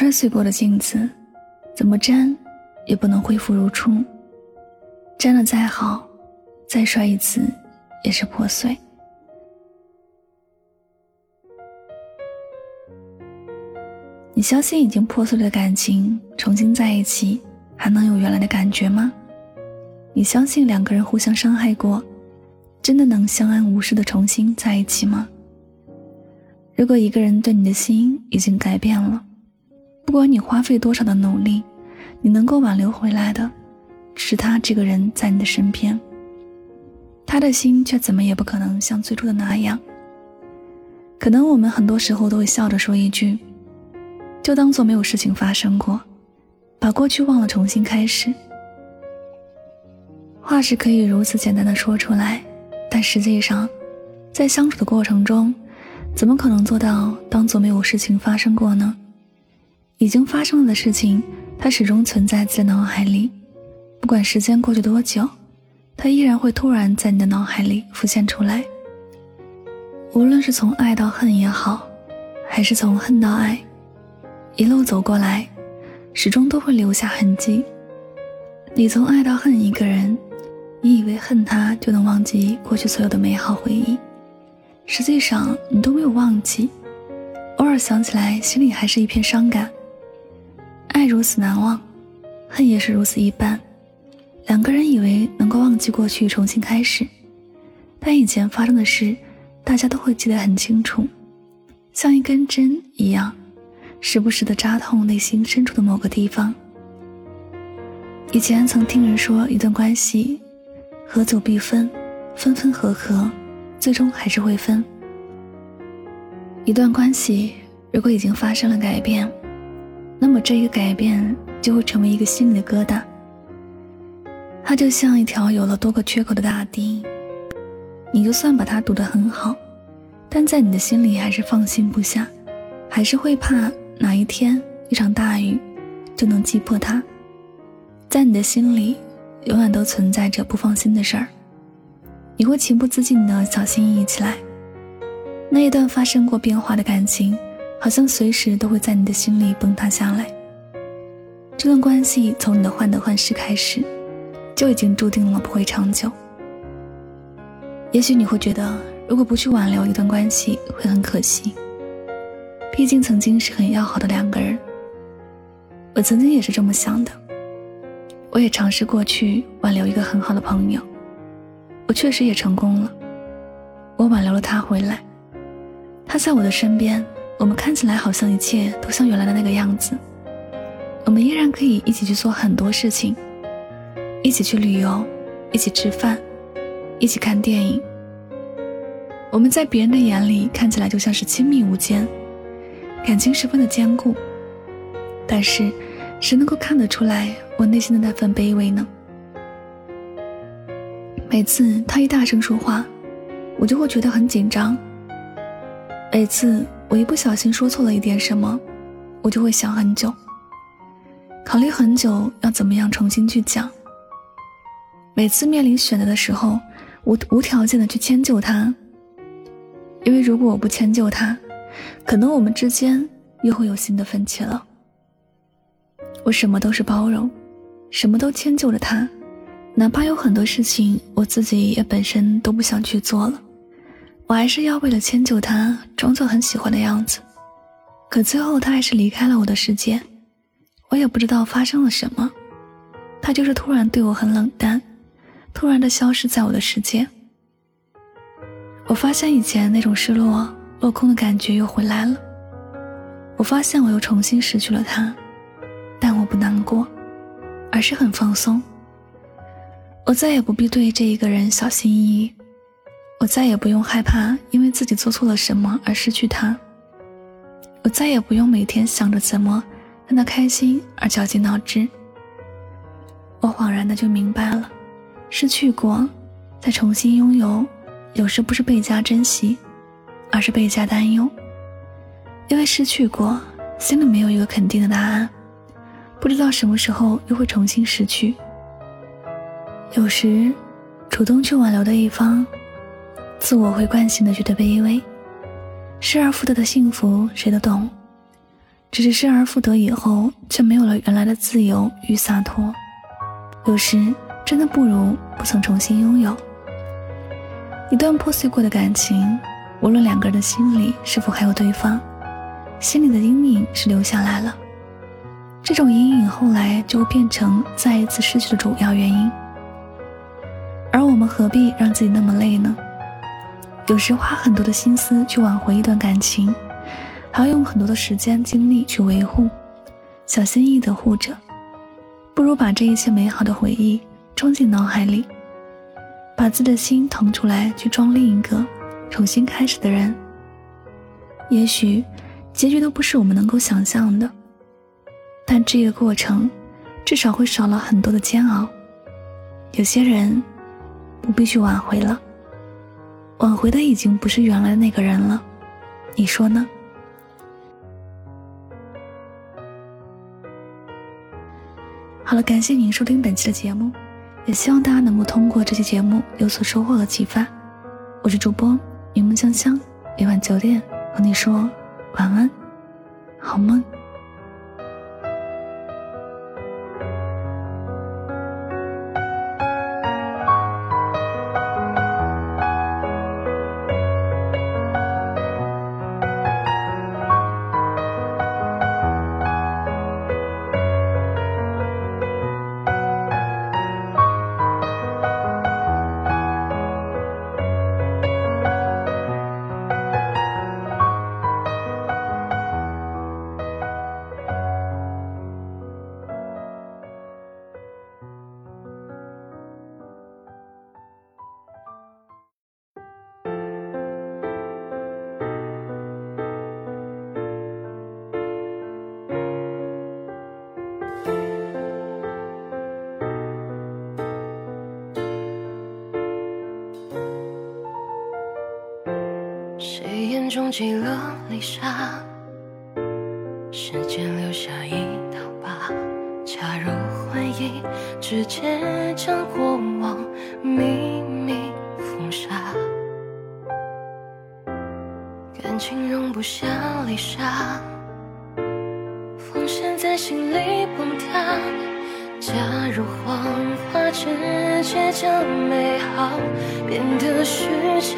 摔碎过的镜子，怎么粘也不能恢复如初。粘的再好，再摔一次也是破碎。你相信已经破碎的感情重新在一起还能有原来的感觉吗？你相信两个人互相伤害过，真的能相安无事的重新在一起吗？如果一个人对你的心已经改变了，不管你花费多少的努力，你能够挽留回来的，是他这个人在你的身边。他的心却怎么也不可能像最初的那样。可能我们很多时候都会笑着说一句。就当做没有事情发生过，把过去忘了，重新开始。话是可以如此简单的说出来，但实际上，在相处的过程中，怎么可能做到当做没有事情发生过呢？已经发生了的事情，它始终存在在脑海里，不管时间过去多久，它依然会突然在你的脑海里浮现出来。无论是从爱到恨也好，还是从恨到爱。一路走过来，始终都会留下痕迹。你从爱到恨一个人，你以为恨他就能忘记过去所有的美好回忆，实际上你都没有忘记，偶尔想起来，心里还是一片伤感。爱如此难忘，恨也是如此一般。两个人以为能够忘记过去，重新开始，但以前发生的事，大家都会记得很清楚，像一根针一样。时不时的扎痛内心深处的某个地方。以前曾听人说，一段关系，合久必分，分分合合，最终还是会分。一段关系如果已经发生了改变，那么这一个改变就会成为一个心里的疙瘩。它就像一条有了多个缺口的大堤，你就算把它堵得很好，但在你的心里还是放心不下，还是会怕。哪一天一场大雨就能击破它？在你的心里，永远都存在着不放心的事儿。你会情不自禁的小心翼翼起来。那一段发生过变化的感情，好像随时都会在你的心里崩塌下来。这段关系从你的患得患失开始，就已经注定了不会长久。也许你会觉得，如果不去挽留一段关系，会很可惜。毕竟曾经是很要好的两个人，我曾经也是这么想的。我也尝试过去挽留一个很好的朋友，我确实也成功了。我挽留了他回来，他在我的身边，我们看起来好像一切都像原来的那个样子。我们依然可以一起去做很多事情，一起去旅游，一起吃饭，一起看电影。我们在别人的眼里看起来就像是亲密无间。感情十分的坚固，但是谁能够看得出来我内心的那份卑微呢？每次他一大声说话，我就会觉得很紧张。每次我一不小心说错了一点什么，我就会想很久，考虑很久要怎么样重新去讲。每次面临选择的时候，我无条件的去迁就他，因为如果我不迁就他。可能我们之间又会有新的分歧了。我什么都是包容，什么都迁就着他，哪怕有很多事情我自己也本身都不想去做了，我还是要为了迁就他，装作很喜欢的样子。可最后他还是离开了我的世界，我也不知道发生了什么，他就是突然对我很冷淡，突然的消失在我的世界。我发现以前那种失落。落空的感觉又回来了。我发现我又重新失去了他，但我不难过，而是很放松。我再也不必对这一个人小心翼翼，我再也不用害怕因为自己做错了什么而失去他。我再也不用每天想着怎么让他开心而绞尽脑汁。我恍然的就明白了，失去过，再重新拥有，有时不是倍加珍惜。而是倍加担忧，因为失去过，心里没有一个肯定的答案，不知道什么时候又会重新失去。有时，主动去挽留的一方，自我会惯性的觉得卑微，失而复得的幸福谁都懂。只是失而复得以后，却没有了原来的自由与洒脱。有时真的不如不曾重新拥有。一段破碎过的感情，无论两个人的心里是否还有对方，心里的阴影是留下来了。这种阴影后来就会变成再一次失去的主要原因。而我们何必让自己那么累呢？有时花很多的心思去挽回一段感情，还要用很多的时间精力去维护，小心翼翼的护着，不如把这一切美好的回忆装进脑海里，把自己的心腾出来去装另一个重新开始的人。也许结局都不是我们能够想象的，但这个过程至少会少了很多的煎熬。有些人不必去挽回了。挽回的已经不是原来的那个人了，你说呢？好了，感谢您收听本期的节目，也希望大家能够通过这期节目有所收获和启发。我是主播云梦香香，每晚九点和你说晚安，好梦。终结了离沙，时间留下一道疤，假如回忆，直接将过往秘密封杀。感情容不下离沙，防线在心里崩塌，假如谎话，直接将美好变得虚假。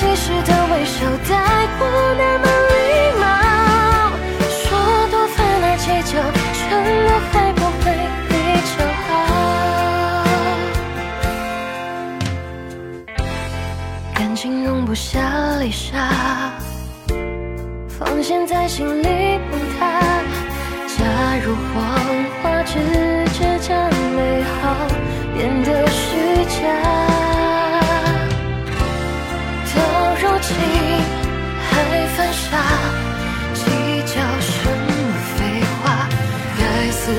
其实的微笑带过那么礼貌，说多烦了计较，承诺会不会比较好？感情容不下泪沙，奉献在心里崩塌。假如谎话只是将美好变得虚假。傻，计较什么废话？该撕